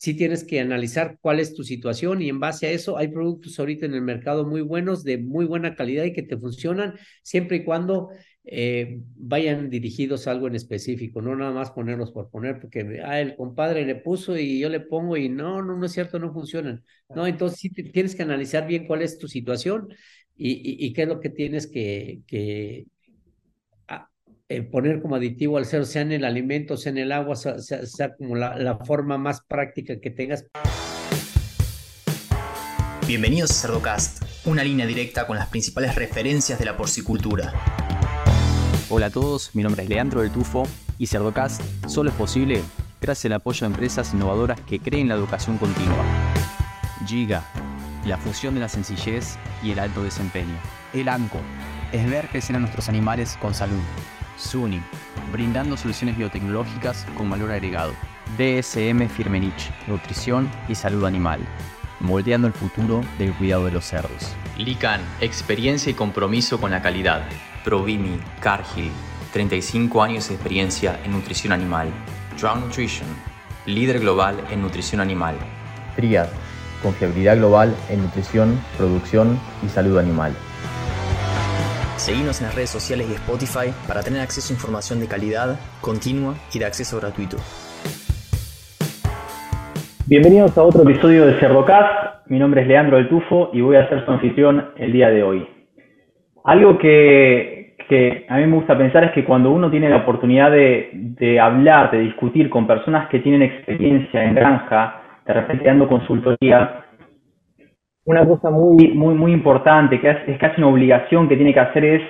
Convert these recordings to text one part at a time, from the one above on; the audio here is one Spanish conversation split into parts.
sí tienes que analizar cuál es tu situación y en base a eso hay productos ahorita en el mercado muy buenos, de muy buena calidad y que te funcionan siempre y cuando eh, vayan dirigidos a algo en específico, no nada más ponerlos por poner, porque ah, el compadre le puso y yo le pongo y no, no, no es cierto, no funcionan. No, entonces sí tienes que analizar bien cuál es tu situación y, y, qué es lo que tienes que, que eh, poner como aditivo al cero, sea en el alimento, sea en el agua, sea, sea, como la, la forma más práctica que tengas. Bienvenidos a Cerdocast, una línea directa con las principales referencias de la porcicultura. Hola a todos, mi nombre es Leandro del Tufo y Cerdocast solo es posible gracias al apoyo de empresas innovadoras que creen la educación continua. Giga, la fusión de la sencillez y el alto desempeño. El ANCO, es ver crecer a nuestros animales con salud. SUNY, brindando soluciones biotecnológicas con valor agregado. DSM Firmenich, nutrición y salud animal, moldeando el futuro del cuidado de los cerdos. LICAN, experiencia y compromiso con la calidad. Provimi, Cargill, 35 años de experiencia en nutrición animal. Drown Nutrition, líder global en nutrición animal. Triad, confiabilidad global en nutrición, producción y salud animal. Seguimos en las redes sociales y Spotify para tener acceso a información de calidad, continua y de acceso gratuito. Bienvenidos a otro episodio de Cerdocast. Mi nombre es Leandro del Tufo y voy a ser su anfitrión el día de hoy. Algo que, a mí me gusta pensar es que cuando uno tiene la oportunidad de, hablar, de discutir con personas que tienen experiencia en granja, de repente dando consultoría, una cosa muy, muy, muy importante, que es, casi una obligación que tiene que hacer es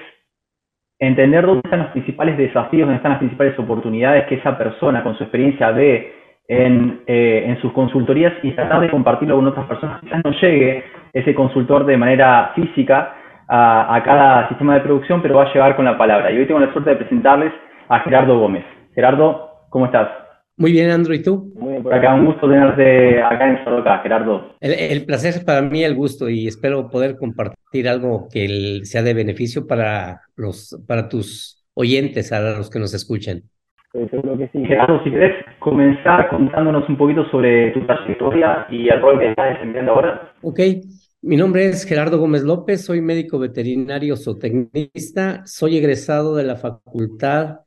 entender dónde están los principales desafíos, dónde están las principales oportunidades que esa persona con su experiencia ve en, eh, en sus consultorías y tratar de compartirlo con otras personas. Quizás no llegue ese consultor de manera física a, a, cada sistema de producción, pero va a llegar con la palabra. Y hoy tengo la suerte de presentarles a Gerardo Gómez. Gerardo, ¿cómo estás? Muy bien, Andro, ¿y tú? Muy bien, por acá, un gusto tenerte acá en Soroca, Gerardo. El, placer es para mí el gusto y espero poder compartir algo que sea de beneficio para, los, para tus oyentes, a los que nos escuchan. Pues seguro que sí. Gerardo, si querés comenzar contándonos un poquito sobre tu trayectoria y el rol que estás desempeñando ahora. Ok, mi nombre es Gerardo Gómez López, soy médico veterinario zootecnista, soy egresado de la Facultad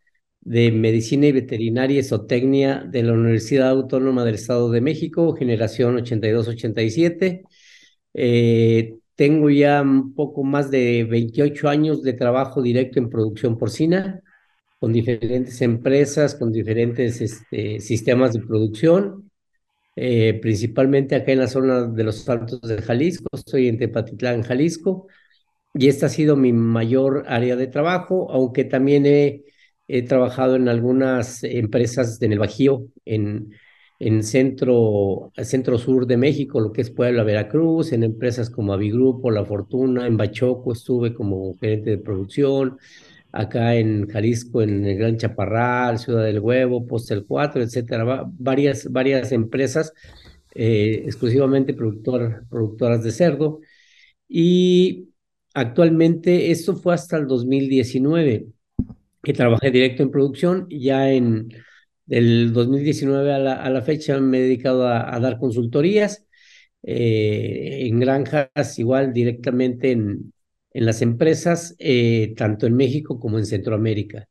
de Medicina y Veterinaria y Zootecnia de la Universidad Autónoma del Estado de México, generación 82-87. Eh, tengo ya un poco más de 28 años de trabajo directo en producción porcina, con diferentes empresas, con diferentes este, sistemas de producción, eh, principalmente acá en la zona de los Altos de Jalisco, estoy en Tepatitlán, Jalisco, y esta ha sido mi mayor área de trabajo, aunque también he He trabajado en algunas empresas en el Bajío, en, en centro, centro sur de México, lo que es Puebla, Veracruz, en empresas como Avigrupo, La Fortuna, en Bachoco estuve como gerente de producción, acá en Jalisco, en el Gran Chaparral, Ciudad del Huevo, Postel 4, etcétera, varias, varias empresas eh, exclusivamente productor, productoras de cerdo. Y actualmente, esto fue hasta el 2019 que trabajé directo en producción. Ya en el 2019 a la, fecha me he dedicado a, dar consultorías eh, en granjas, igual directamente en, en las empresas, eh, tanto en México como en Centroamérica.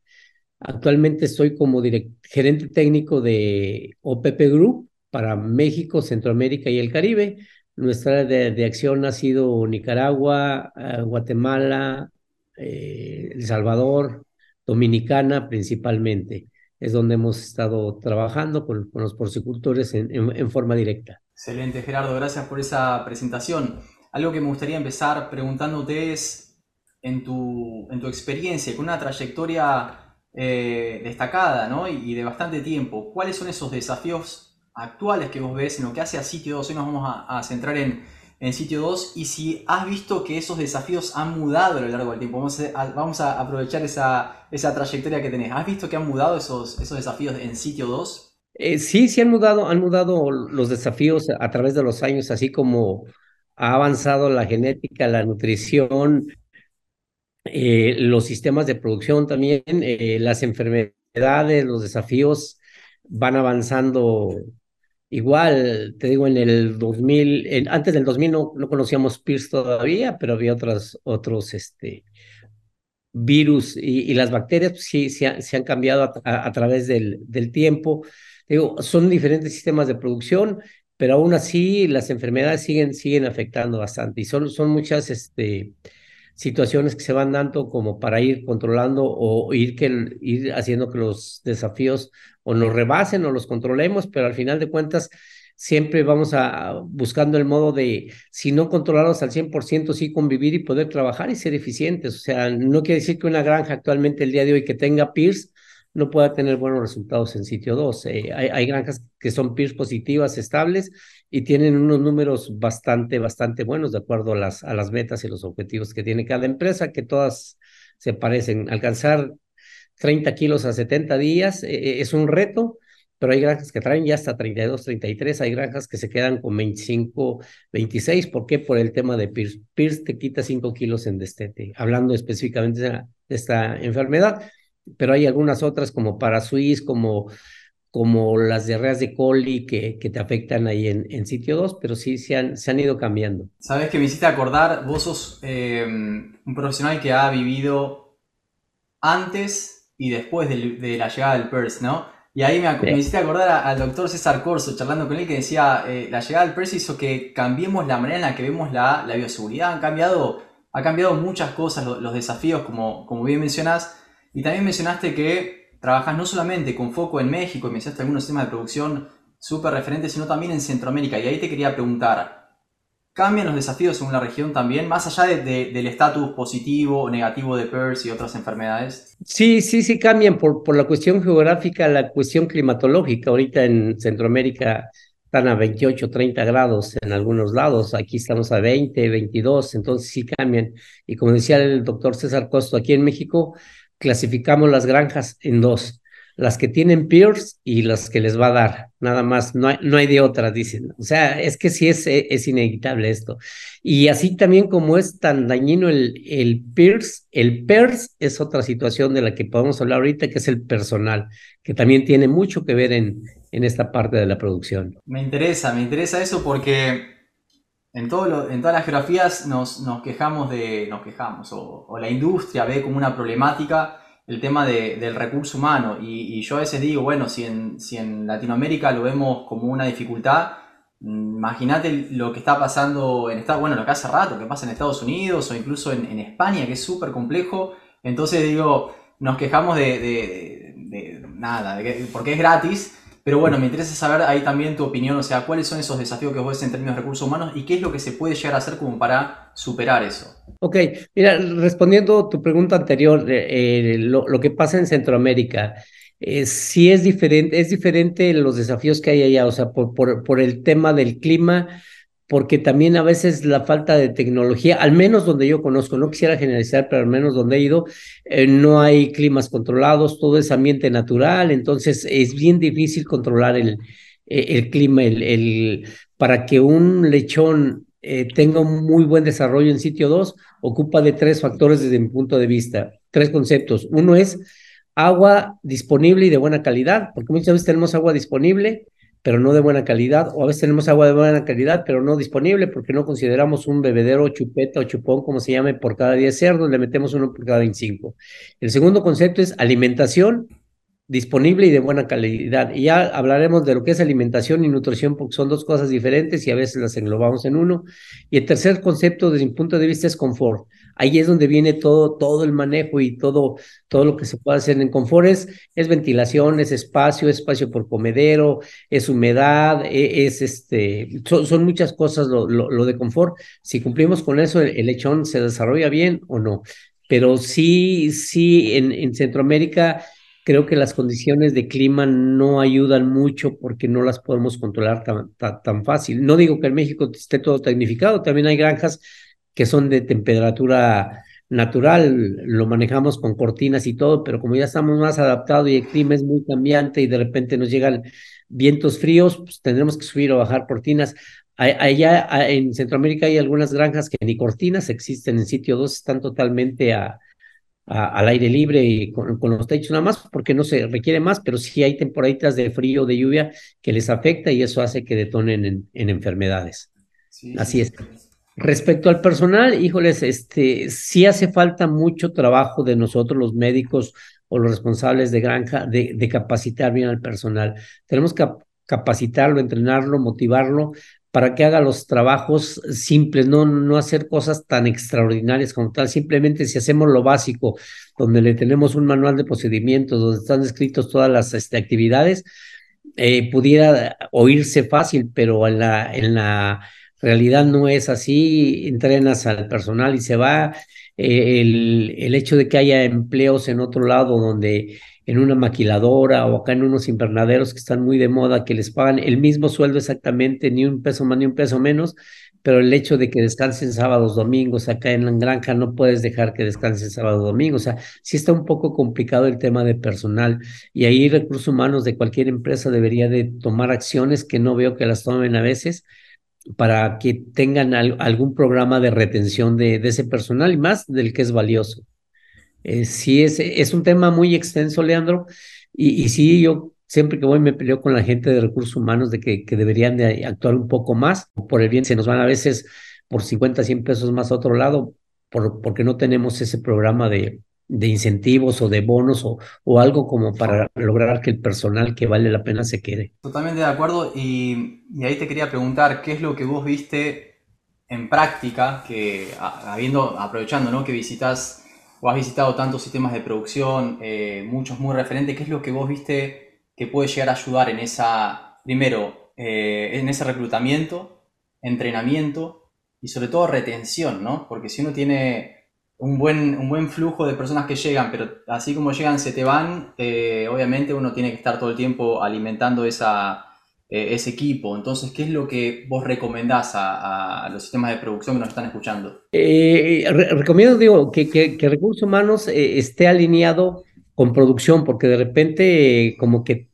Actualmente estoy como gerente técnico de OPP Group para México, Centroamérica y el Caribe. Nuestra área de, acción ha sido Nicaragua, eh, Guatemala, El Salvador, dominicana principalmente. Es donde hemos estado trabajando con, los porcicultores en, forma directa. Excelente, Gerardo, gracias por esa presentación. Algo que me gustaría empezar preguntándote es, en tu, en tu experiencia, con una trayectoria eh, destacada ¿no? y, de bastante tiempo, ¿cuáles son esos desafíos actuales que vos ves en lo que hace a Sitio 2? Hoy nos vamos a centrar en, en sitio 2 y si has visto que esos desafíos han mudado a lo largo del tiempo. Vamos a, aprovechar esa, esa, trayectoria que tenés. ¿Has visto que han mudado esos, esos desafíos en sitio 2? Eh, sí, sí han mudado, han mudado los desafíos a través de los años, así como ha avanzado la genética, la nutrición, eh, los sistemas de producción también, eh, las enfermedades, los desafíos van avanzando Igual, te digo, en el 2000, antes del 2000 no, no conocíamos PIRS todavía, pero había otras, otros este, virus y, las bacterias pues, sí se, han cambiado a, través del, del tiempo. Digo, son diferentes sistemas de producción, pero aún así las enfermedades siguen, siguen afectando bastante y son, son muchas este, situaciones que se van dando como para ir controlando o ir, que, ir haciendo que los desafíos o nos rebasen o los controlemos, pero al final de cuentas siempre vamos a buscando el modo de, si no controlarlos al 100%, sí convivir y poder trabajar y ser eficientes. O sea, no quiere decir que una granja actualmente el día de hoy que tenga PIRS no pueda tener buenos resultados en sitio 2. Eh, hay, granjas que son PIRS positivas, estables y tienen unos números bastante, bastante buenos de acuerdo a las, a las metas y los objetivos que tiene cada empresa, que todas se parecen. Alcanzar 30 kilos a 70 días eh, eh, es un reto, pero hay granjas que traen ya hasta 32, 33, hay granjas que se quedan con 25, 26. ¿Por qué? Por el tema de PIRS. PIRS te quita 5 kilos en destete, hablando específicamente de esta enfermedad, pero hay algunas otras como para Suiz, como, como las diarreas de coli que, que te afectan ahí en, en sitio 2, pero sí se han, se han ido cambiando. Sabes que me hiciste acordar, vos sos eh, un profesional que ha vivido antes y después de, de la llegada del PIRS, ¿no? Y ahí me, hiciste acordar al doctor César Corso, charlando con él, que decía, eh, la llegada del PERS hizo que cambiemos la manera en la que vemos la, la bioseguridad. Han cambiado, ha cambiado muchas cosas, los, desafíos, como, como bien mencionás. Y también mencionaste que trabajas no solamente con foco en México, y mencionaste algunos temas de producción súper referentes, sino también en Centroamérica. Y ahí te quería preguntar, ¿Cambian los desafíos según la región también, más allá de, del estatus positivo o negativo de PERS y otras enfermedades? Sí, sí, sí cambian por, por la cuestión geográfica, la cuestión climatológica. Ahorita en Centroamérica están a 28, 30 grados en algunos lados, aquí estamos a 20, 22, entonces sí cambian. Y como decía el doctor César Costo, aquí en México clasificamos las granjas en dos las que tienen peers y las que les va a dar, nada más, no hay, no hay de otras, dicen. O sea, es que sí es, es inevitable esto. Y así también como es tan dañino el, el peers, el PERS es otra situación de la que podemos hablar ahorita, que es el personal, que también tiene mucho que ver en, en esta parte de la producción. Me interesa, me interesa eso porque en, todo en todas las geografías nos, nos quejamos de, nos quejamos, o, o la industria ve como una problemática el tema del recurso humano. Y, yo a veces digo, bueno, si en, si en Latinoamérica lo vemos como una dificultad, mm, imagínate lo que está pasando en Estados bueno, lo que hace rato, que pasa en Estados Unidos o incluso en, España, que es súper complejo. Entonces digo, nos quejamos de, de nada, porque es gratis, pero bueno, me interesa saber ahí también tu opinión, o sea, cuáles son esos desafíos que vos ves en términos de recursos humanos y qué es lo que se puede llegar a hacer como para superar eso. Ok, mira, respondiendo tu pregunta anterior, eh, lo, que pasa en Centroamérica, eh, sí es diferente, es diferente los desafíos que hay allá, o sea, por, por, por el tema del clima, porque también a veces la falta de tecnología, al menos donde yo conozco, no quisiera generalizar, pero al menos donde he ido, eh, no hay climas controlados, todo es ambiente natural, entonces es bien difícil controlar el, eh, clima, para que un lechón eh, tenga un muy buen desarrollo en sitio 2, ocupa de tres factores desde mi punto de vista, tres conceptos. Uno es agua disponible y de buena calidad, porque muchas veces tenemos agua disponible, pero no de buena calidad, o a veces tenemos agua de buena calidad, pero no disponible porque no consideramos un bebedero chupeta o chupón, como se llame, por cada 10 cerdos, le metemos uno por cada 25. El segundo concepto es alimentación disponible y de buena calidad. Y ya hablaremos de lo que es alimentación y nutrición, porque son dos cosas diferentes y a veces las englobamos en uno. Y el tercer concepto, desde mi punto de vista, es confort. Ahí es donde viene todo, todo el manejo y todo, todo lo que se puede hacer en confort. Es, ventilación, es espacio, espacio por comedero, es humedad, e, es, este, son, muchas cosas lo, de confort. Si cumplimos con eso, el, lechón se desarrolla bien o no. Pero sí, sí, en, en Centroamérica creo que las condiciones de clima no ayudan mucho porque no las podemos controlar tan, tan, fácil. No digo que en México esté todo tecnificado, también hay granjas que son de temperatura natural, lo manejamos con cortinas y todo, pero como ya estamos más adaptados y el clima es muy cambiante y de repente nos llegan vientos fríos, pues tendremos que subir o bajar cortinas. Allá en Centroamérica hay algunas granjas que ni cortinas existen en sitio 2, están totalmente a, al aire libre y con, los techos nada más, porque no se requiere más, pero sí hay temporaditas de frío, de lluvia que les afecta y eso hace que detonen en, enfermedades. Así es. Respecto al personal, híjoles, este, sí hace falta mucho trabajo de nosotros los médicos realidad no es así. Entrenas al personal y se va. Eh, el, el hecho de que haya empleos en otro lado donde en una maquiladora o acá en unos invernaderos que están muy de moda, que les pagan el mismo sueldo exactamente, ni un peso más ni un peso menos, pero el hecho de que descansen sábados, domingos, acá en la granja no puedes dejar que descansen sábados, domingos, o sea, sí está un poco complicado el tema de personal y ahí recursos humanos de cualquier empresa debería de tomar acciones que no veo que las tomen a veces para que tengan algún programa de retención de, de ese personal y más del que es valioso. Eh, sí, es, es un tema muy extenso, Leandro, y, y, sí, yo siempre que voy me peleo con la gente de recursos humanos de que, que deberían de actuar un poco más, por el bien se nos van a veces por 50, 100 pesos más a otro lado, por, porque no tenemos ese programa de, de incentivos o de bonos o, o, algo como para lograr que el personal que vale la pena se quede. Totalmente de acuerdo y, ahí te quería preguntar, ¿qué es lo que vos viste en práctica, que habiendo, aprovechando ¿no? que visitas o has visitado tantos sistemas de producción, eh, muchos muy referentes, ¿qué es lo que vos viste que puede llegar a ayudar en esa, primero, eh, en ese reclutamiento, entrenamiento y sobre todo retención, ¿no? Porque si uno tiene un buen, un buen flujo de personas que llegan, pero así como llegan se te van, eh, obviamente uno tiene que estar todo el tiempo alimentando esa, eh, ese equipo. Entonces, ¿qué es lo que vos recomendás a, los sistemas de producción que nos están escuchando? Eh, recomiendo, digo, que, que, recursos humanos esté alineado con producción, porque de repente como que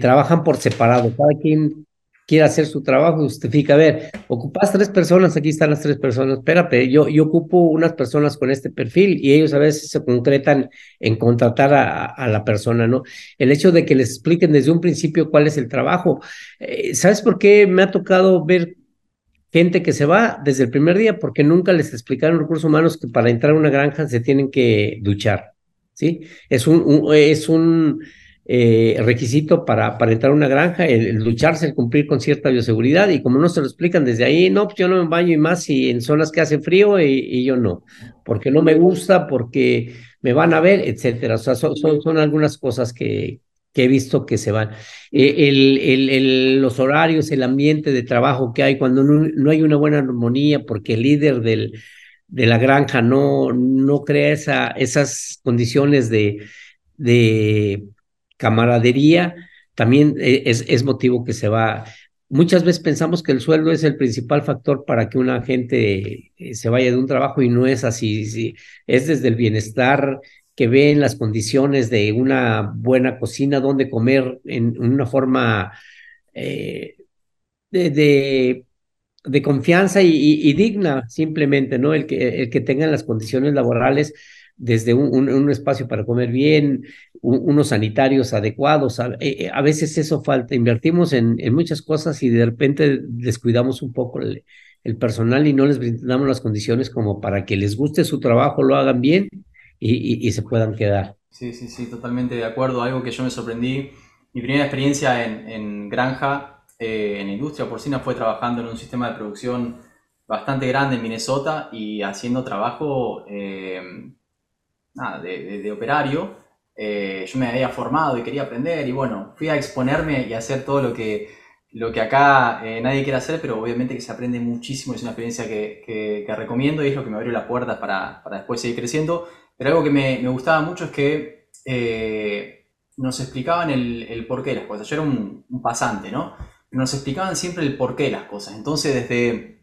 trabajan por separado, cada quien quiere hacer su trabajo, justifica, a ver, ocupas tres personas, aquí están las tres personas, espérate, yo, yo ocupo unas personas con este perfil y ellos a veces se concretan en contratar a, la persona, ¿no? El hecho de que les expliquen desde un principio cuál es el trabajo. Eh, ¿Sabes por qué me ha tocado ver gente que se va desde el primer día? Porque nunca les explicaron recursos humanos que para entrar a una granja se tienen que duchar, ¿sí? Es un es un eh, requisito para, para entrar a una granja, el, lucharse, el cumplir con cierta bioseguridad, y como no se lo explican desde ahí, no, pues yo no me baño y más si en zonas que hace frío y, yo no, porque no me gusta, porque me van a ver, etcétera. O sea, son, algunas cosas que, he visto que se van. Eh, el, el, los horarios, el ambiente de trabajo que hay cuando no, hay una buena armonía, porque el líder de la granja no, no crea esa, esas condiciones de camaradería también eh, es, motivo que se va. Muchas veces pensamos que el sueldo es el principal factor para que una gente eh, se vaya de un trabajo y no es así. Es desde el bienestar que ve en las condiciones de una buena cocina, donde comer en una forma eh, de, de, confianza y, digna, simplemente, ¿no? El que, el que tengan las condiciones laborales desde un, espacio para comer bien, unos sanitarios adecuados. A, eh, eh, a, veces eso falta. Invertimos en, en, muchas cosas y de repente descuidamos un poco el, el, personal y no les brindamos las condiciones como para que les guste su trabajo, lo hagan bien y, y, se puedan quedar. Sí, sí, sí, totalmente de acuerdo. Algo que yo me sorprendí. Mi primera experiencia en, en granja, eh, en industria porcina, fue trabajando en un sistema de producción bastante grande en Minnesota y haciendo trabajo de, operario, eh, yo me había formado y quería aprender y bueno, fui a exponerme y hacer todo lo que, lo que acá eh, nadie quiere hacer, pero obviamente que se aprende muchísimo, es una experiencia que, recomiendo y es lo que me abrió la puerta para, después seguir creciendo. Pero algo que me, gustaba mucho es que eh, nos explicaban el, el, porqué de las cosas. Yo era un, pasante, ¿no? Nos explicaban siempre el porqué de las cosas. Entonces, desde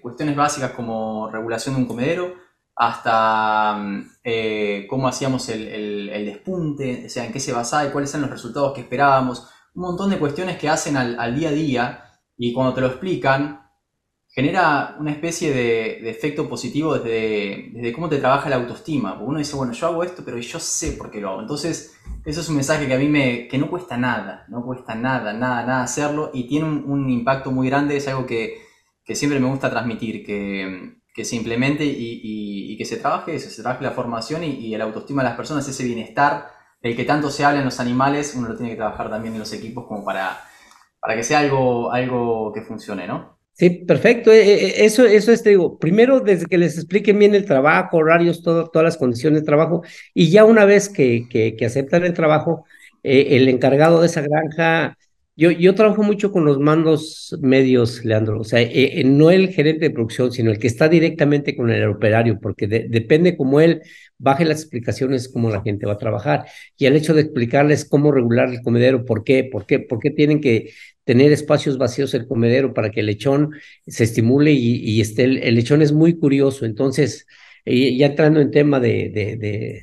cuestiones básicas como regulación de un comedero, hasta mm, eh, cómo hacíamos el, despunte, o sea, en qué se basaba y cuáles eran los resultados que esperábamos. Un montón de cuestiones que hacen al, día a día y cuando te lo explican, genera una especie de, efecto positivo desde, desde, cómo te trabaja la autoestima. Porque uno dice, bueno, yo hago esto, pero yo sé por qué lo hago. Entonces, eso es un mensaje que a mí me, que no cuesta nada, no cuesta nada, nada, nada hacerlo y tiene un, impacto muy grande, es algo que, que, siempre me gusta transmitir, que, que se implemente y, que se trabaje se trabaje la formación y, el autoestima de las personas, ese bienestar el que tanto se habla en los animales, uno lo tiene que trabajar también en los equipos como para, para que sea algo, algo que funcione, ¿no? Sí, perfecto. Eh, eh, eso, eso es, te digo, primero desde que les expliquen bien el trabajo, horarios, todo, todas las condiciones de trabajo, y ya una vez que, que, aceptan el trabajo, eh, el encargado de esa granja, yo, trabajo mucho con los mandos medios, Leandro, o sea, no el gerente de producción, sino el que está directamente con el operario, porque depende cómo él baje las explicaciones, cómo la gente va a trabajar, y el hecho de explicarles cómo regular el comedero, por qué, por qué, por qué tienen que tener espacios vacíos el comedero para que el lechón se estimule y, esté, el, lechón es muy curioso, entonces, eh, ya entrando en tema de,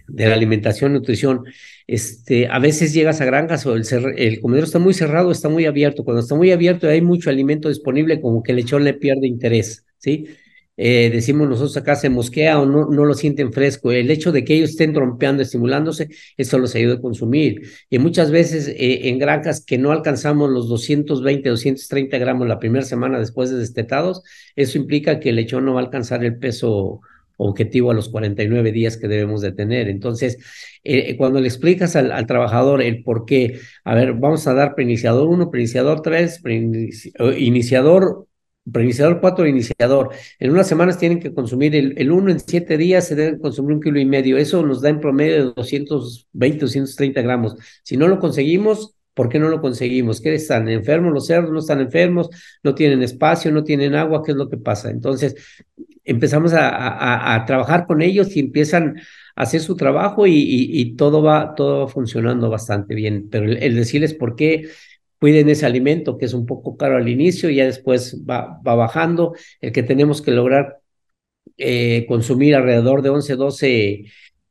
de, la alimentación, nutrición, este, a veces llegas a granjas o el, el comedero está muy cerrado, está muy abierto, cuando está muy abierto y hay mucho alimento disponible, como que el lechón le pierde interés, ¿sí? Eh, decimos nosotros acá se mosquea o no, no lo sienten fresco. El hecho de que ellos estén trompeando, estimulándose, eso los ayuda a consumir. Y muchas veces eh, en granjas que no alcanzamos los 220, 230 gramos la primera semana después de destetados, eso implica que el lechón no va a alcanzar el peso objetivo a los 49 días que debemos de tener. Entonces, eh, cuando le explicas al, trabajador el por qué, a ver, vamos a dar preiniciador 1, preiniciador 3, iniciador Preiniciador 4, iniciador. En unas semanas tienen que consumir el, el 1, en 7 días se deben consumir un kilo y medio. Eso nos da en promedio de 220, 230 gramos. Si no lo conseguimos, ¿por qué no lo conseguimos? ¿Qué están enfermos los cerdos? ¿No están enfermos? ¿No tienen espacio? ¿No tienen agua? ¿Qué es lo que pasa? Entonces, empezamos a, a, trabajar con ellos y empiezan a hacer su trabajo y, todo, va, todo funcionando bastante bien. Pero el, el decirles por qué cuiden ese alimento que es un poco caro al inicio y ya después va, va bajando, el que tenemos que lograr eh, consumir alrededor de 11, 12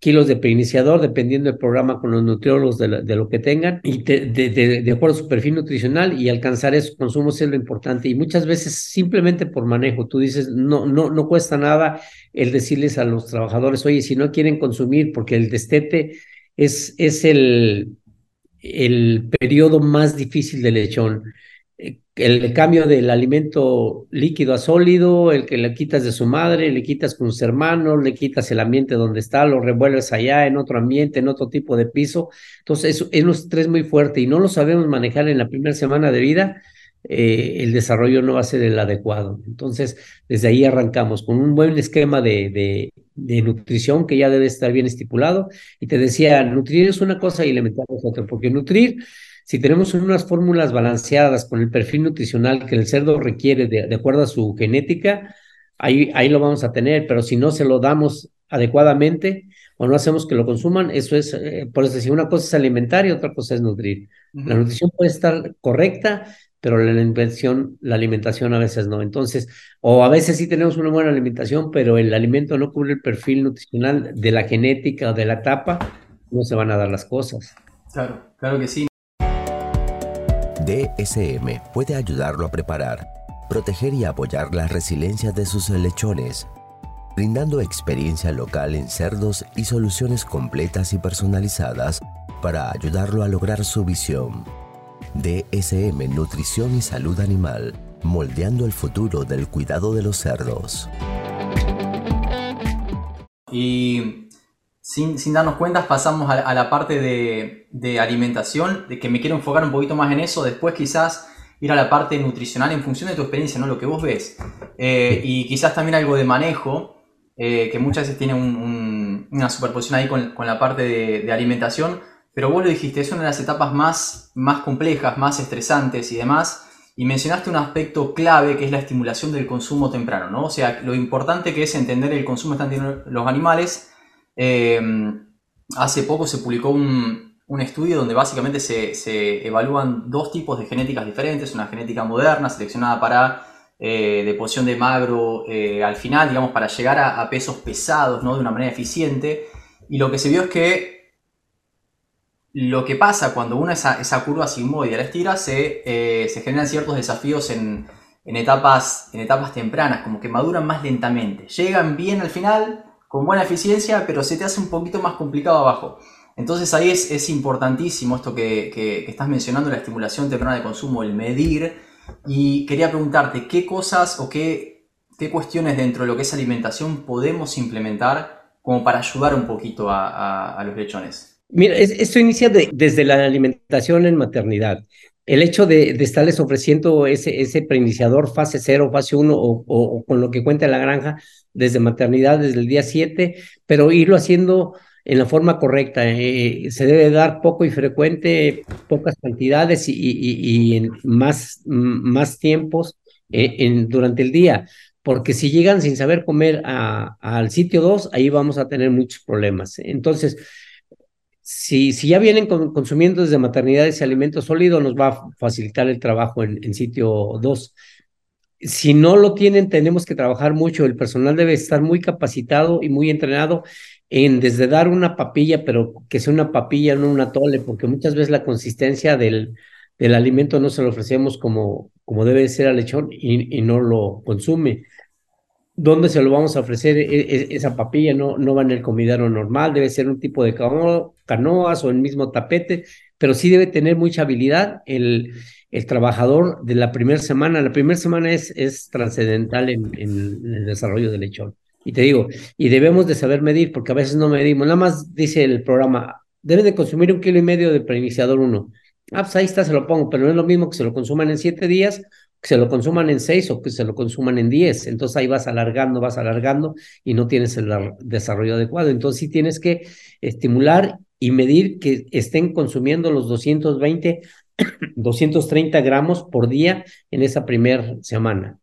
kilos de preiniciador, dependiendo del programa con los nutriólogos de, lo que tengan, y de, acuerdo a su perfil nutricional, y alcanzar esos consumos es lo importante. Y muchas veces simplemente por manejo, tú dices, no, no, no cuesta nada el decirles a los trabajadores, oye, si no quieren consumir, porque el destete es, es el, el periodo más difícil del lechón. El cambio del alimento líquido a sólido, el que le quitas de su madre, le quitas con sus hermanos, le quitas el ambiente donde está, lo revuelves allá en otro ambiente, en otro tipo de piso. Entonces, es, es un estrés muy fuerte y no lo sabemos manejar en la primera semana de vida eh, el desarrollo no va a ser el adecuado. Entonces, desde ahí arrancamos con un buen esquema de, de, nutrición que ya debe estar bien estipulado. Y te decía, nutrir es una cosa y alimentar es otra, porque nutrir, si tenemos unas fórmulas balanceadas con el perfil nutricional que el cerdo requiere de, acuerdo a su genética, ahí, ahí lo vamos a tener, pero si no se lo damos adecuadamente o no hacemos que lo consuman, eso es, eh, por eso decir, una cosa es alimentar y otra cosa es nutrir. La nutrición puede estar correcta, pero la alimentación, la alimentación a veces no. Entonces, o a veces sí tenemos una buena alimentación, pero el alimento no cubre el perfil nutricional de la genética o de la etapa, no se van a dar las cosas. Claro, claro que sí. DSM puede ayudarlo a preparar, proteger y apoyar la resiliencia de sus lechones, brindando experiencia local en cerdos y soluciones completas y personalizadas para ayudarlo a lograr su visión. DSM Nutrición y Salud Animal, moldeando el futuro del cuidado de los cerdos. Y sin, darnos cuenta pasamos a, la parte de, alimentación, de que me quiero enfocar un poquito más en eso, después quizás ir a la parte nutricional en función de tu experiencia, ¿no? lo que vos ves. Eh, y quizás también algo de manejo, eh, que muchas veces tiene una superposición ahí con, la parte de alimentación pero vos lo dijiste, es una de las etapas más, más complejas, más estresantes y demás. Y mencionaste un aspecto clave que es la estimulación del consumo temprano, ¿no? O sea, lo importante que es entender el consumo que están teniendo los animales. Eh, hace poco se publicó un, un estudio donde básicamente se, se, evalúan dos tipos de genéticas diferentes, una genética moderna seleccionada para eh, deposición de magro eh, al final, digamos, para llegar a, pesos pesados, ¿no? De una manera eficiente. Y lo que se vio es que lo que pasa cuando una esa, esa curva sigmoide la estira, se, eh, se generan ciertos desafíos en, en etapas, en etapas tempranas, como que maduran más lentamente. Llegan bien al final, con buena eficiencia, pero se te hace un poquito más complicado abajo. Entonces ahí es, importantísimo esto que, estás mencionando, la estimulación temprana de consumo, el medir. Y quería preguntarte, ¿qué cosas o qué, cuestiones dentro de lo que es alimentación podemos implementar como para ayudar un poquito a, los lechones? Mira, esto inicia desde la alimentación en maternidad. El hecho de, estarles ofreciendo ese, ese preiniciador fase 0, fase 1 o, con lo que cuenta la granja desde maternidad, desde el día 7, pero irlo haciendo en la forma correcta. Eh, se debe dar poco y frecuente, pocas cantidades y, y, en más, más tiempos eh, en, durante el día, porque si llegan sin saber comer al sitio 2, ahí vamos a tener muchos problemas. Entonces, si, si ya vienen consumiendo desde maternidad ese alimento sólido, nos va a facilitar el trabajo en, sitio 2 si no lo tienen, tenemos que trabajar mucho. El personal debe estar muy capacitado y muy entrenado en desde dar una papilla, pero que sea una papilla, no una tole, porque muchas veces la consistencia del, del alimento no se lo ofrecemos como, como debe ser al lechón y no lo consume. ¿Dónde se lo vamos a ofrecer e, e, esa papilla? No, no va en el comidero normal, debe ser un tipo de canoas o el mismo tapete, pero sí debe tener mucha habilidad el, trabajador de la primera semana. La primera semana es, es trascendental en, el desarrollo del lechón. Y te digo, y debemos de saber medir, porque a veces no medimos. Nada más dice el programa, debe de consumir un kilo y medio de preiniciador uno. Ah, pues ahí está, se lo pongo, pero no es lo mismo que se lo consuman en siete días, que se lo consuman en seis o que se lo consuman en diez. Entonces ahí vas alargando, vas alargando y no tienes el desarrollo adecuado. Entonces sí tienes que estimular y medir que estén consumiendo los 220, 230 gramos por día en esa primera semana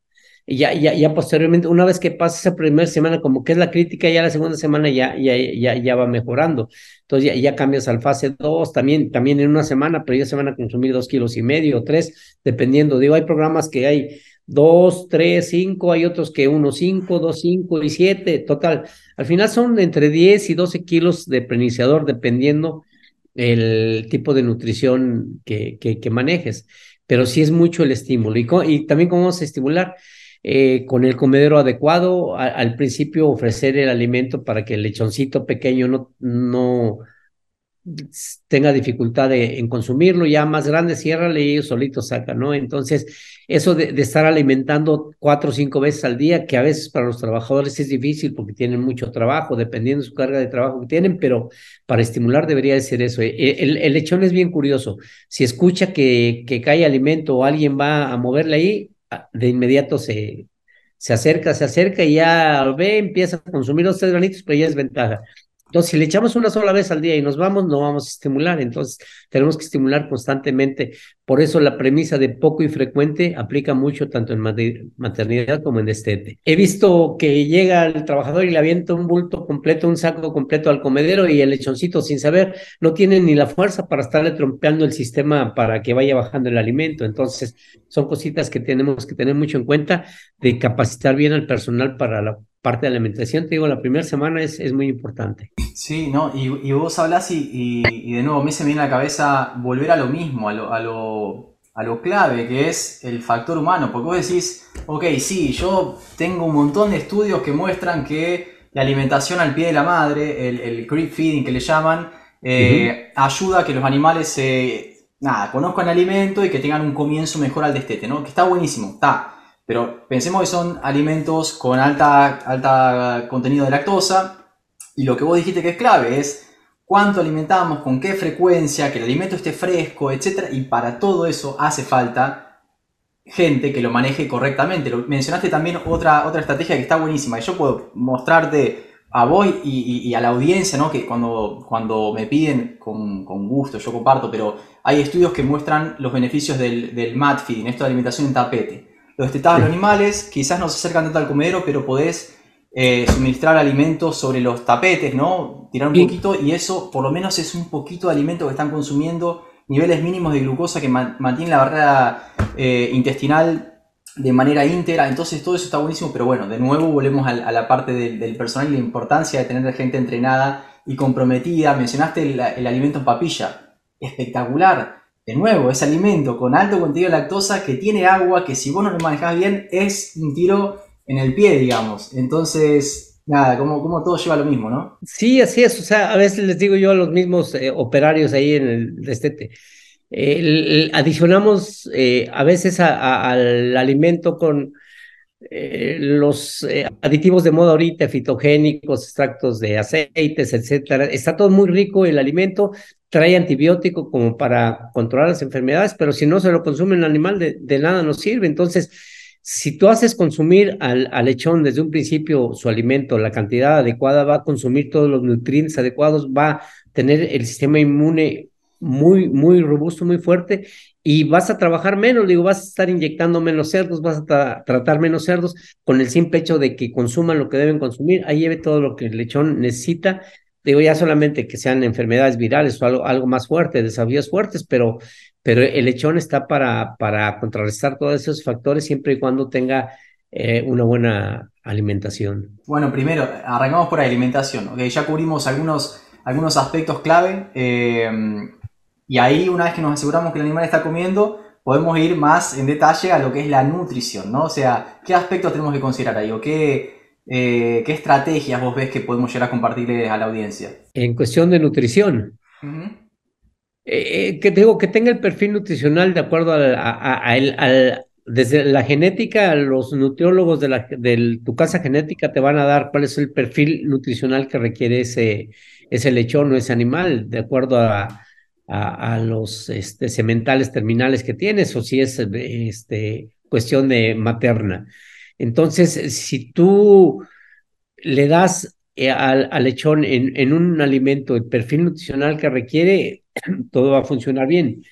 ya, ya, ya posteriormente, una vez que pasa esa primera semana, como que es la crítica, ya la segunda semana ya, ya, ya, ya va mejorando. Entonces ya, ya cambias al fase 2, también, también en una semana, pero ya se van a consumir dos kilos y medio o tres, dependiendo. Digo, hay programas que hay dos, tres, cinco, hay otros que uno, cinco, dos, cinco y siete, total. Al final son entre 10 y 12 kilos de preiniciador, dependiendo el tipo de nutrición que, que, que manejes. Pero sí es mucho el estímulo. Y, y también cómo vamos a estimular eh, con el comedero adecuado, al principio ofrecer el alimento para que el lechoncito pequeño no, no tenga dificultad en consumirlo, ya más grande, ciérrale y ellos solitos sacan, ¿no? Entonces, eso de, estar alimentando cuatro o cinco veces al día, que a veces para los trabajadores es difícil porque tienen mucho trabajo, dependiendo de su carga de trabajo que tienen, pero para estimular debería de ser eso. E, el, el lechón es bien curioso. Si escucha que, que cae alimento o alguien va a moverle ahí, de inmediato se, se acerca, se acerca y ya ve, empieza a consumir los tres granitos, pero ya es ventaja. Entonces, si le echamos una sola vez al día y nos vamos, no vamos a estimular. Entonces, tenemos que estimular constantemente. Por eso la premisa de poco y frecuente aplica mucho tanto en maternidad como en destete. He visto que llega el trabajador y le avienta un bulto completo, un saco completo al comedero y el lechoncito, sin saber, no tiene ni la fuerza para estarle trompeando el sistema para que vaya bajando el alimento. Entonces, son cositas que tenemos que tener mucho en cuenta de capacitar bien al personal para la parte de alimentación, te digo, la primera semana es, es muy importante. Sí, ¿no? Y, y vos hablas y, y, de nuevo a mí se me viene a la cabeza volver a lo mismo, a lo, a lo, a lo clave que es el factor humano, porque vos decís, ok, sí, yo tengo un montón de estudios que muestran que la alimentación al pie de la madre, el, el creep feeding que le llaman, eh, ayuda a que los animales se, nada, conozcan el alimento y que tengan un comienzo mejor al destete, ¿no? Que está buenísimo, está. Pero pensemos que son alimentos con alta, alta contenido de lactosa y lo que vos dijiste que es clave es cuánto alimentamos, con qué frecuencia, que el alimento esté fresco, etc. Y para todo eso hace falta gente que lo maneje correctamente. Lo, mencionaste también otra, otra estrategia que está buenísima. Y yo puedo mostrarte a vos y, a la audiencia, ¿no? que cuando, cuando me piden, con, con, gusto, yo comparto, pero hay estudios que muestran los beneficios del, del mat feeding, esto de alimentación en tapete. Los destetados los animales quizás no se acercan tanto al comedero, pero podés eh, suministrar alimentos sobre los tapetes, ¿no? Tirar un poquito y eso por lo menos es un poquito de alimento que están consumiendo, niveles mínimos de glucosa que mantiene la barrera eh, intestinal de manera íntegra, entonces todo eso está buenísimo, pero bueno, de nuevo volvemos a, la parte del, personal y la importancia de tener gente entrenada y comprometida. Mencionaste el, el alimento en papilla, espectacular de nuevo, es alimento con alto contenido de lactosa que tiene agua, que si vos no lo manejás bien es un tiro en el pie, digamos. Entonces, nada, como, como todo lleva lo mismo, ¿no? Sí, así es. O sea, a veces les digo yo a los mismos eh, operarios ahí en el destete, adicionamos eh, a veces al alimento con eh, los aditivos de moda ahorita, fitogénicos, extractos de aceites, etcétera. Está todo muy rico el alimento, trae antibiótico como para controlar las enfermedades, pero si no se lo consume el animal, de, nada nos sirve. Entonces, si tú haces consumir al, lechón desde un principio su alimento, la cantidad adecuada, va a consumir todos los nutrientes adecuados, va a tener el sistema inmune muy, muy robusto, muy fuerte, y vas a trabajar menos, digo, vas a estar inyectando menos cerdos, vas a tratar menos cerdos con el simple hecho de que consuman lo que deben consumir, ahí lleve todo lo que el lechón necesita digo ya solamente que sean enfermedades virales o algo, algo más fuerte, desafíos fuertes, pero, pero el lechón está para, para contrarrestar todos esos factores siempre y cuando tenga eh, una buena alimentación. Bueno, primero, arrancamos por alimentación. Okay, ya cubrimos algunos, algunos aspectos clave eh, y ahí una vez que nos aseguramos que el animal está comiendo, podemos ir más en detalle a lo que es la nutrición, ¿no? O sea, ¿qué aspectos tenemos que considerar ahí o qué eh, ¿qué estrategias vos ves que podemos llegar a compartirles a la audiencia? En cuestión de nutrición. Eh, eh, que digo que tenga el perfil nutricional de acuerdo a, desde la genética, los nutriólogos de, la, de tu casa genética te van a dar cuál es el perfil nutricional que requiere ese, ese lechón o ese animal, de acuerdo a, a, los este, sementales terminales que tienes, o si es este, cuestión de materna. Entonces, si tú le das eh, al, lechón en, un alimento el perfil nutricional que requiere, todo va a funcionar bien.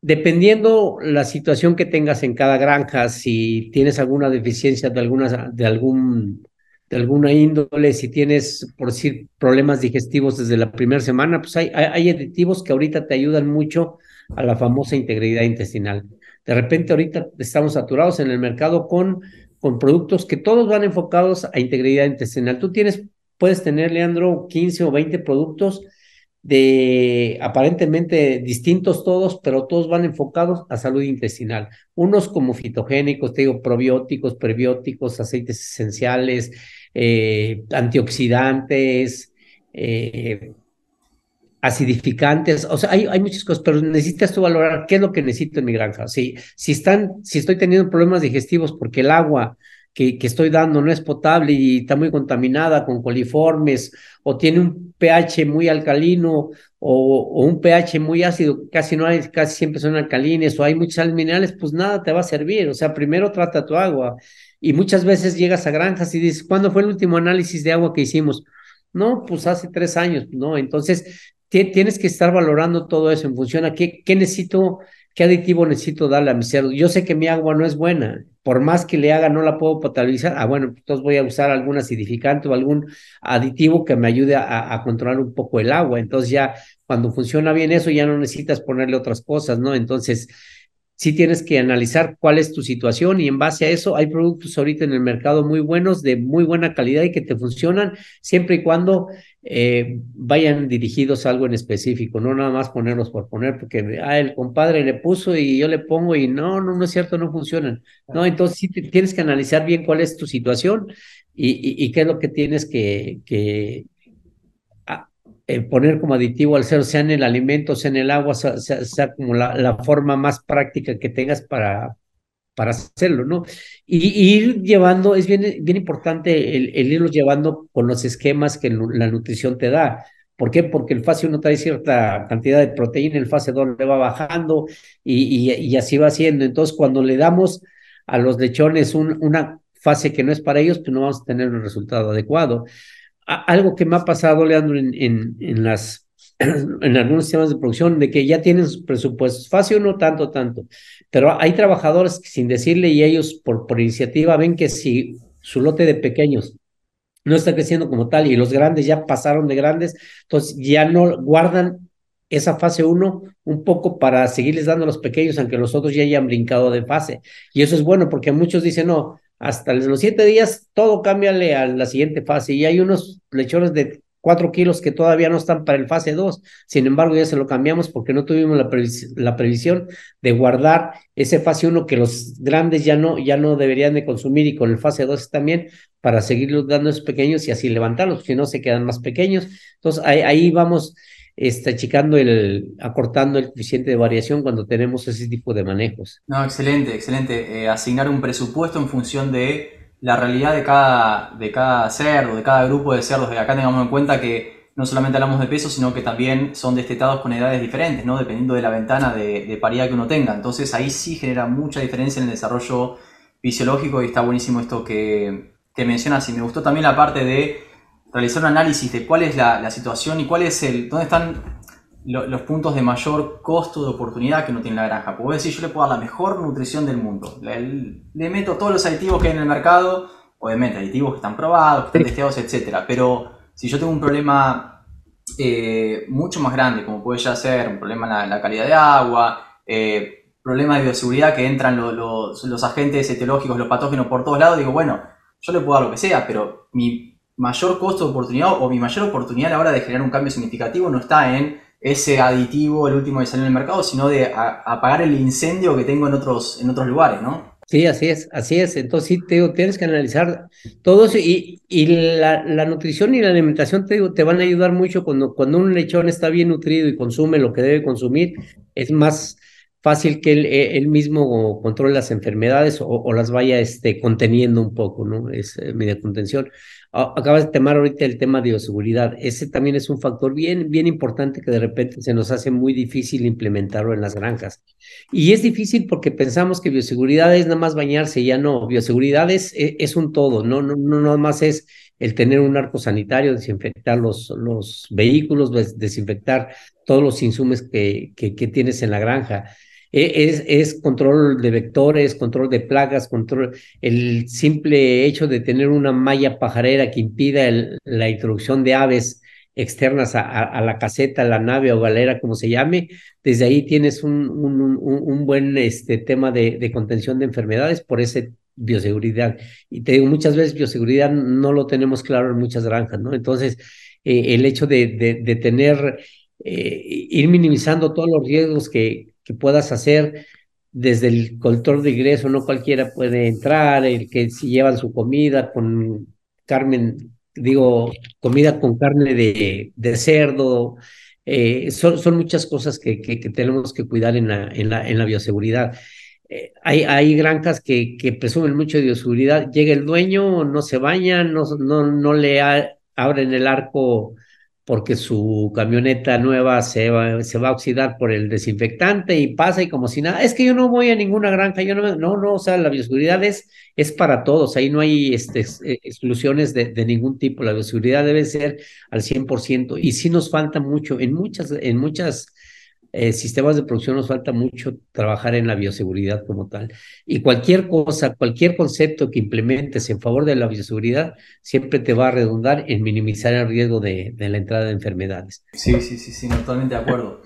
Dependiendo la situación que tengas en cada granja, si tienes alguna deficiencia de, alguna, de, algún, de alguna índole, si tienes, por decir, problemas digestivos desde la primera semana, pues hay, hay aditivos que ahorita te ayudan mucho a la famosa integridad intestinal. De repente ahorita estamos saturados en el mercado con con productos que todos van enfocados a integridad intestinal. Tú tienes, puedes tener, Leandro, 15 o 20 productos de aparentemente distintos todos, pero todos van enfocados a salud intestinal. Unos como fitogénicos, te digo, probióticos, prebióticos, aceites esenciales, eh, antioxidantes, eh, acidificantes, o sea, hay, hay muchas cosas, pero necesitas tú valorar qué es lo que necesito en mi granja. Si, si, están, si estoy teniendo problemas digestivos porque el agua que, que, estoy dando no es potable y está muy contaminada con coliformes, o tiene un pH muy alcalino, o, un pH muy ácido, casi no hay, casi siempre son alcalines, o hay muchas sales minerales, pues nada te va a servir. O sea, primero trata tu agua. Y muchas veces llegas a granjas y dices, ¿cuándo fue el último análisis de agua que hicimos? No, pues hace tres años, ¿no? Entonces, tienes que estar valorando todo eso en función a qué, qué necesito, qué aditivo necesito darle a mi cerdo. Yo sé que mi agua no es buena, por más que le haga no la puedo potabilizar. Ah, bueno, entonces voy a usar algún acidificante o algún aditivo que me ayude a, a, controlar un poco el agua. Entonces ya cuando funciona bien eso ya no necesitas ponerle otras cosas, ¿no? Entonces sí tienes que analizar cuál es tu situación y en base a eso hay productos ahorita en el mercado muy buenos, de muy buena calidad y que te funcionan siempre y cuando eh, vayan dirigidos a algo en específico, no nada más ponerlos por poner, porque ah, el compadre le puso y yo le pongo y no, no, no es cierto, no funcionan. No, entonces sí tienes que analizar bien cuál es tu situación y, y qué es lo que tienes que, que poner como aditivo al ser, sea en el alimento, sea en el agua, sea, sea, como la, la, forma más práctica que tengas para, para hacerlo, ¿no? Y, ir llevando, es bien, bien importante el, el irlos llevando con los esquemas que la nutrición te da. ¿Por qué? Porque el fase 1 trae cierta cantidad de proteína, el fase 2 le va bajando y, y, así va haciendo. Entonces, cuando le damos a los lechones un, una fase que no es para ellos, pues no vamos a tener un resultado adecuado algo que me ha pasado, Leandro, en, en, las, en algunos sistemas de producción, de que ya tienen sus presupuestos, fácil no tanto, tanto, pero hay trabajadores que sin decirle y ellos por, por iniciativa ven que si su lote de pequeños no está creciendo como tal y los grandes ya pasaron de grandes, entonces ya no guardan esa fase 1 un poco para seguirles dando a los pequeños, aunque los otros ya hayan brincado de fase. Y eso es bueno porque muchos dicen, no, hasta los siete días todo cámbiale a la siguiente fase. Y hay unos lechones de cuatro kilos que todavía no están para el fase 2. Sin embargo, ya se lo cambiamos porque no tuvimos la, la previsión de guardar ese fase 1 que los grandes ya no, ya no deberían de consumir y con el fase 2 también para seguirlos dando esos pequeños y así levantarlos, si no se quedan más pequeños. Entonces ahí vamos está achicando el, acortando el coeficiente de variación cuando tenemos ese tipo de manejos. No, excelente, excelente. Eh, asignar un presupuesto en función de la realidad de cada, de cada cerdo, de cada grupo de cerdos. De acá tengamos en cuenta que no solamente hablamos de peso, sino que también son destetados con edades diferentes, ¿no? dependiendo de la ventana de, de paridad que uno tenga. Entonces ahí sí genera mucha diferencia en el desarrollo fisiológico y está buenísimo esto que, que mencionas. Y me gustó también la parte de realizar un análisis de cuál es la, situación y cuál es el, dónde están los puntos de mayor costo de oportunidad que uno tiene en la granja. Puedo decir, yo le puedo dar la mejor nutrición del mundo. Le, meto todos los aditivos que hay en el mercado, obviamente aditivos que están probados, que están testeados, etc. Pero si yo tengo un problema eh, mucho más grande, como puede ya ser un problema en la, calidad de agua, eh, problemas de bioseguridad que entran los, los agentes etiológicos, los patógenos por todos lados, digo, bueno, yo le puedo dar lo que sea, pero mi mayor costo de oportunidad o mi mayor oportunidad a la hora de generar un cambio significativo no está en ese aditivo, el último que salió en el mercado, sino de apagar el incendio que tengo en otros, en otros lugares, ¿no? Sí, así es, así es. Entonces sí, te tienes que analizar todo eso y, y la, la, nutrición y la alimentación te, te van a ayudar mucho cuando, cuando un lechón está bien nutrido y consume lo que debe consumir, es más fácil que él, él mismo controle las enfermedades o, o, las vaya este, conteniendo un poco, ¿no? Es eh, media contención. Acabas de tomar ahorita el tema de bioseguridad. Ese también es un factor bien, bien importante que de repente se nos hace muy difícil implementarlo en las granjas. Y es difícil porque pensamos que bioseguridad es nada más bañarse, ya no. Bioseguridad es, e, es, un todo, no, no, no nada más es el tener un arco sanitario, desinfectar los, los vehículos, desinfectar todos los insumos que, que tienes en la granja. E, es, es, control de vectores, control de plagas, control, el simple hecho de tener una malla pajarera que impida la introducción de aves externas a, la caseta, la nave o galera, como se llame, desde ahí tienes un, un, un, buen este, tema de, contención de enfermedades por ese bioseguridad. Y te digo, muchas veces bioseguridad no lo tenemos claro en muchas granjas, ¿no? Entonces, eh, el hecho de, de, de tener, eh, ir minimizando todos los riesgos que, que puedas hacer desde el control de ingreso, no cualquiera puede entrar, el que si llevan su comida con carmen, digo, comida con carne de, cerdo, eh, son, son, muchas cosas que, que, tenemos que cuidar en la, en la, en la bioseguridad. Eh, hay, hay, granjas que, que, presumen mucho de bioseguridad, llega el dueño, no se baña, no, no, no le abren el arco porque su camioneta nueva se va, se va a oxidar por el desinfectante y pasa y como si nada, es que yo no voy a ninguna granja, yo no, no, no, o sea, la bioseguridad es, es para todos, ahí no hay este, eh, exclusiones de, de, ningún tipo, la bioseguridad debe ser al 100% y sí nos falta mucho, en muchas, en muchas eh, sistemas de producción nos falta mucho trabajar en la bioseguridad como tal. Y cualquier cosa, cualquier concepto que implementes en favor de la bioseguridad, siempre te va a redundar en minimizar el riesgo de, la entrada de enfermedades. Sí, sí, sí, sí, totalmente de acuerdo.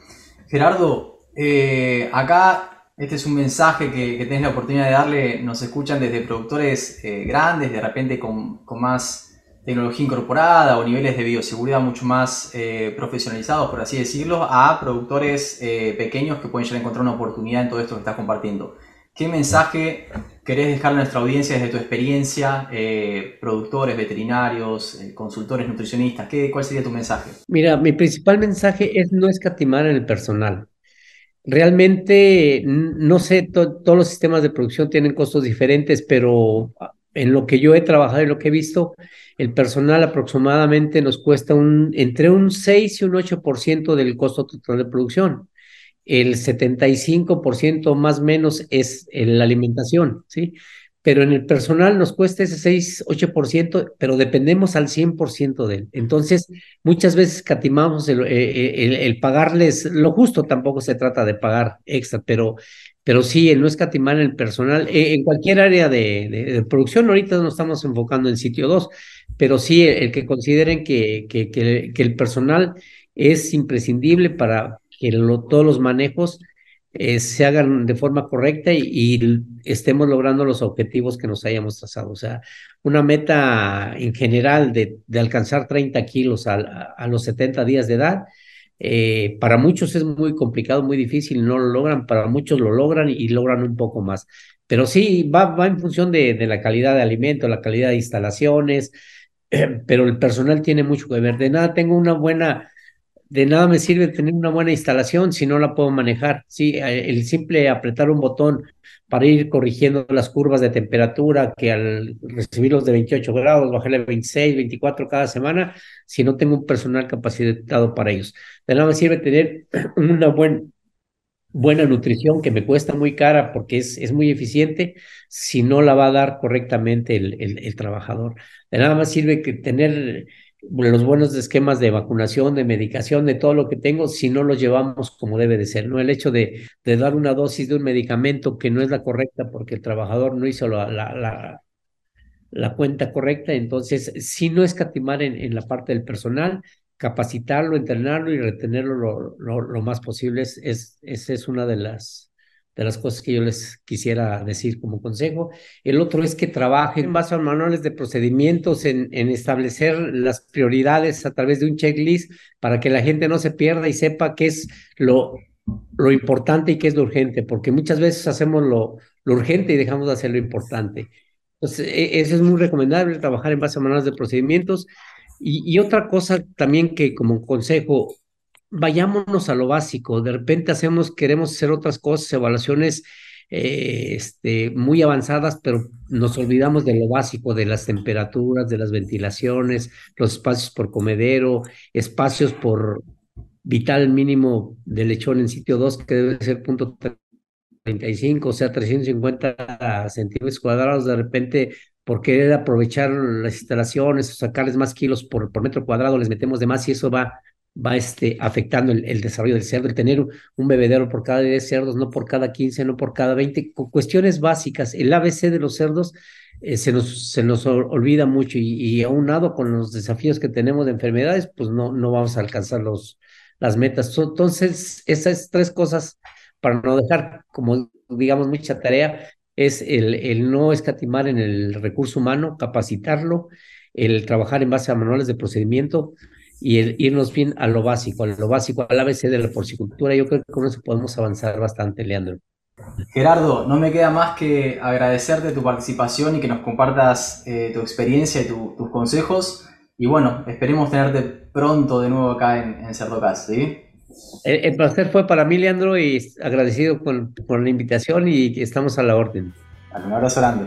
Gerardo, eh, acá este es un mensaje que, que, tenés la oportunidad de darle, nos escuchan desde productores eh, grandes, de repente con, con más tecnología incorporada o niveles de bioseguridad mucho más eh, profesionalizados, por así decirlo, a productores eh, pequeños que pueden llegar a encontrar una oportunidad en todo esto que estás compartiendo. ¿Qué mensaje querés dejarle a nuestra audiencia desde tu experiencia, eh, productores, veterinarios, consultores, nutricionistas? ¿Qué, ¿Cuál sería tu mensaje? Mira, mi principal mensaje es no escatimar en el personal. Realmente, no sé, todos los sistemas de producción tienen costos diferentes, pero en lo que yo he trabajado y lo que he visto, el personal aproximadamente nos cuesta un, entre un 6 y un 8% del costo total de producción. El 75% más o menos es la alimentación, ¿sí? Pero en el personal nos cuesta ese 6, 8%, pero dependemos al 100% de él. Entonces, muchas veces catimamos eh, el, el, pagarles lo justo, tampoco se trata de pagar extra, pero pero sí, el no escatimar el personal, eh, en cualquier área de, de, producción, ahorita nos estamos enfocando en sitio 2, pero sí el, que consideren que, que, que, el personal es imprescindible para que lo, todos los manejos eh, se hagan de forma correcta y, estemos logrando los objetivos que nos hayamos trazado. O sea, una meta en general de, alcanzar 30 kilos a, los 70 días de edad, eh, para muchos es muy complicado, muy difícil, no lo logran, para muchos lo logran y, logran un poco más. Pero sí, va, va en función de, de la calidad de alimento, la calidad de instalaciones, pero el personal tiene mucho que ver. De nada, tengo una buena de nada me sirve tener una buena instalación si no la puedo manejar. Sí, eh, el simple apretar un botón para ir corrigiendo las curvas de temperatura, que al recibirlos de 28 grados, bajarle 26, 24 cada semana, si no tengo un personal capacitado para ellos. De nada me sirve tener una buen, buena nutrición que me cuesta muy cara porque es, es muy eficiente si no la va a dar correctamente el, el, el trabajador. De nada más sirve que tener los buenos esquemas de vacunación, de medicación, de todo lo que tengo, si no los llevamos como debe de ser, ¿no? El hecho de, de dar una dosis de un medicamento que no es la correcta porque el trabajador no hizo la, la, la, cuenta correcta, entonces, si no escatimar en, en la parte del personal, capacitarlo, entrenarlo y retenerlo lo, lo, más posible, es, es, es una de las de las cosas que yo les quisiera decir como consejo. El otro es que trabajen más a manuales de procedimientos en, en, establecer las prioridades a través de un checklist para que la gente no se pierda y sepa qué es lo, lo importante y qué es lo urgente, porque muchas veces hacemos lo, lo urgente y dejamos de hacer lo importante. Entonces, e, eso es muy recomendable, trabajar en base a manuales de procedimientos. Y, y otra cosa también que como consejo, vayámonos a lo básico. De repente hacemos, queremos hacer otras cosas, evaluaciones eh, este, muy avanzadas, pero nos olvidamos de lo básico, de las temperaturas, de las ventilaciones, los espacios por comedero, espacios por vital mínimo de lechón en sitio 2, que debe ser punto 35, o sea, 350 centímetros cuadrados, de repente por querer aprovechar las instalaciones o sacarles más kilos por, por metro cuadrado, les metemos de más y eso va va este, afectando el, desarrollo del cerdo, el tener un bebedero por cada 10 cerdos, no por cada 15, no por cada 20, cuestiones básicas. El ABC de los cerdos eh, se, nos, se nos olvida mucho y, y, aunado con los desafíos que tenemos de enfermedades, pues no, no vamos a alcanzar los, las metas. Entonces, esas tres cosas, para no dejar, como digamos, mucha tarea, es el, el no escatimar en el recurso humano, capacitarlo, el trabajar en base a manuales de procedimiento, y el irnos bien a lo básico, a lo básico, al ABC de la porcicultura. Yo creo que con eso podemos avanzar bastante, Leandro. Gerardo, no me queda más que agradecerte tu participación y que nos compartas eh, tu experiencia y tus consejos. Y bueno, esperemos tenerte pronto de nuevo acá en, en Cerdocast, ¿sí? El, placer fue para mí, Leandro, y agradecido con, con la invitación y estamos a la orden. un abrazo grande.